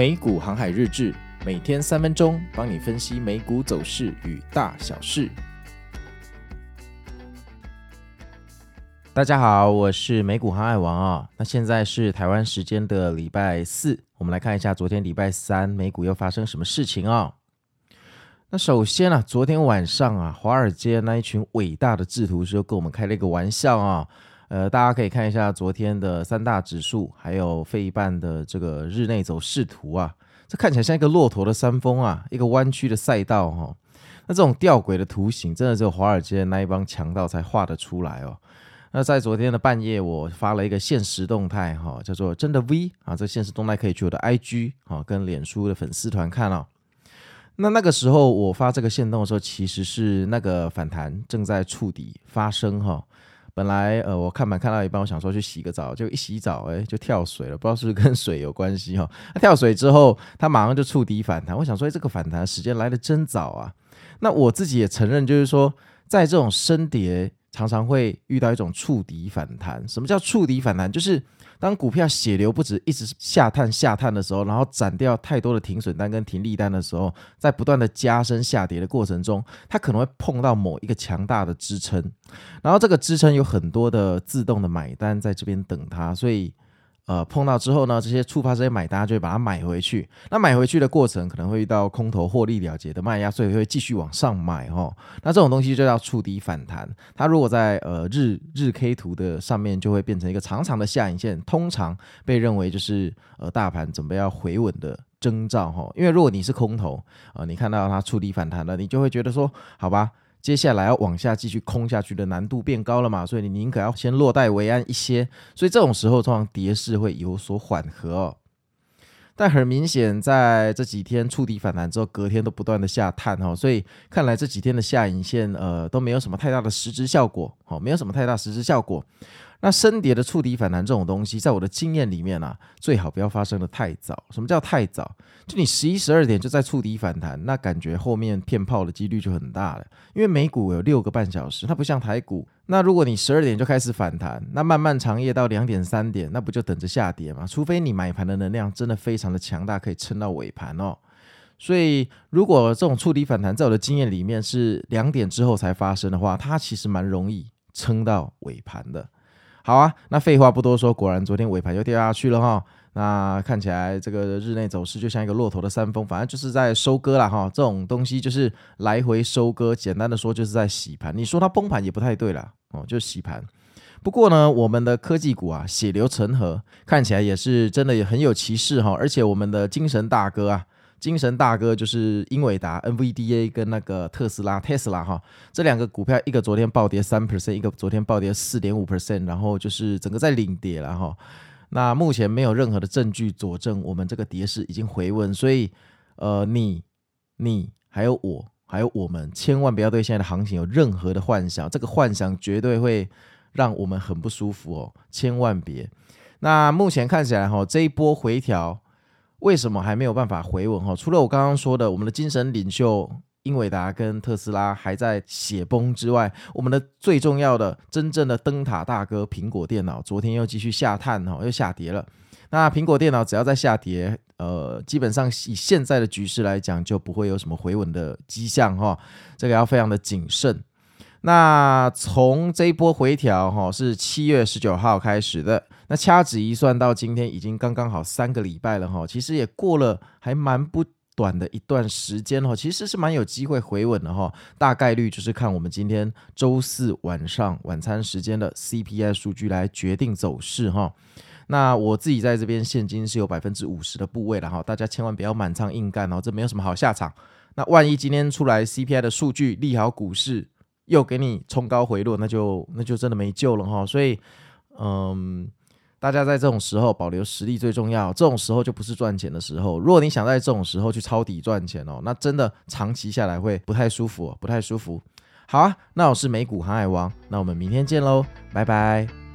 美股航海日志，每天三分钟，帮你分析美股走势与大小事。大家好，我是美股航海王啊。那现在是台湾时间的礼拜四，我们来看一下昨天礼拜三美股又发生什么事情啊？那首先啊，昨天晚上啊，华尔街那一群伟大的制图师又跟我们开了一个玩笑啊。呃，大家可以看一下昨天的三大指数，还有费半的这个日内走势图啊，这看起来像一个骆驼的山峰啊，一个弯曲的赛道哈、那这种吊诡的图形，真的只有华尔街的那一帮强盗才画得出来哦。那在昨天的半夜，我发了一个限时动态哈、叫做“真的 V” 啊，这限时动态可以去我的 IG 啊、跟脸书的粉丝团看哦。那那个时候我发这个限动的时候，其实是那个反弹正在触底发生哈。本来呃，我看盘看到一半，我想说去洗个澡，就一洗澡，哎，就跳水了，不知道是不是跟水有关系哈、哦。跳水之后，它马上就触底反弹。我想说，哎，这个反弹时间来的真早啊。那我自己也承认，就是说，在这种升跌，常常会遇到一种触底反弹。什么叫触底反弹？就是。当股票血流不止，一直下探下探的时候，然后斩掉太多的停损单跟停利单的时候，在不断的加深下跌的过程中，它可能会碰到某一个强大的支撑，然后这个支撑有很多的自动的买单在这边等它，所以。呃，碰到之后呢，这些触发这些买单就会把它买回去。那买回去的过程可能会遇到空头获利了结的卖压，所以会继续往上买哈、哦。那这种东西就叫触底反弹。它如果在呃日日 K 图的上面，就会变成一个长长的下影线，通常被认为就是呃大盘准备要回稳的征兆哈、因为如果你是空头，呃，你看到它触底反弹了，你就会觉得说，好吧。接下来要往下继续空下去的难度变高了嘛，所以你宁可要先落袋为安一些，所以这种时候通常跌势会有所缓和哦。但很明显，在这几天触底反弹之后，隔天都不断的下探哦，所以看来这几天的下影线呃都没有什么太大的实质效果哦，没有什么太大实质效果。那深跌的触底反弹这种东西，在我的经验里面啊，最好不要发生的太早。什么叫太早？就你十一、十二点就在触底反弹，那感觉后面骗炮的几率就很大了。因为美股有六个半小时，它不像台股。那如果你十二点就开始反弹，那漫漫长夜到两点、三点，那不就等着下跌吗？除非你买盘的能量真的非常的强大，可以撑到尾盘哦。所以，如果这种触底反弹在我的经验里面是两点之后才发生的话，它其实蛮容易撑到尾盘的。好啊，那废话不多说，果然昨天尾盘又掉下去了哈。那看起来这个日内走势就像一个骆驼的山峰，反正就是在收割了哈。这种东西就是来回收割，简单的说就是在洗盘。你说它崩盘也不太对了哦，就洗盘。不过呢，我们的科技股啊，血流成河，看起来也是真的也很有气势哈。而且我们的精神大哥啊。精神大哥就是英伟达 NVDA 跟那个特斯拉 Tesla 哈，这两个股票一个昨天暴跌三 percent，一个昨天暴跌四点五 percent，然后就是整个在领跌了哈。那目前没有任何的证据佐证我们这个跌势已经回稳，所以呃，你、你还有我还有我们，千万不要对现在的行情有任何的幻想，这个幻想绝对会让我们很不舒服哦，千万别。那目前看起来哈，这一波回调。为什么还没有办法回稳哈？除了我刚刚说的，我们的精神领袖英伟达跟特斯拉还在血崩之外，我们的最重要的、真正的灯塔大哥苹果电脑，昨天又继续下探哈，又下跌了。那苹果电脑只要在下跌，呃，基本上以现在的局势来讲，就不会有什么回稳的迹象哈。这个要非常的谨慎。那从这一波回调哈，是七月十九号开始的。那掐指一算，到今天已经刚刚好三个礼拜了哈。其实也过了还蛮不短的一段时间哈。其实是蛮有机会回稳的哈。大概率就是看我们今天周四晚上晚餐时间的 CPI 数据来决定走势哈。那我自己在这边现金是有百分之五十的部位了哈。大家千万不要满仓硬干哦，这没有什么好下场。那万一今天出来 CPI 的数据利好股市，又给你冲高回落，那就那就真的没救了哈。所以，嗯，大家在这种时候保留实力最重要。这种时候就不是赚钱的时候。如果你想在这种时候去抄底赚钱哦，那真的长期下来会不太舒服，不太舒服。好啊，那我是美股航海王，那我们明天见喽，拜拜。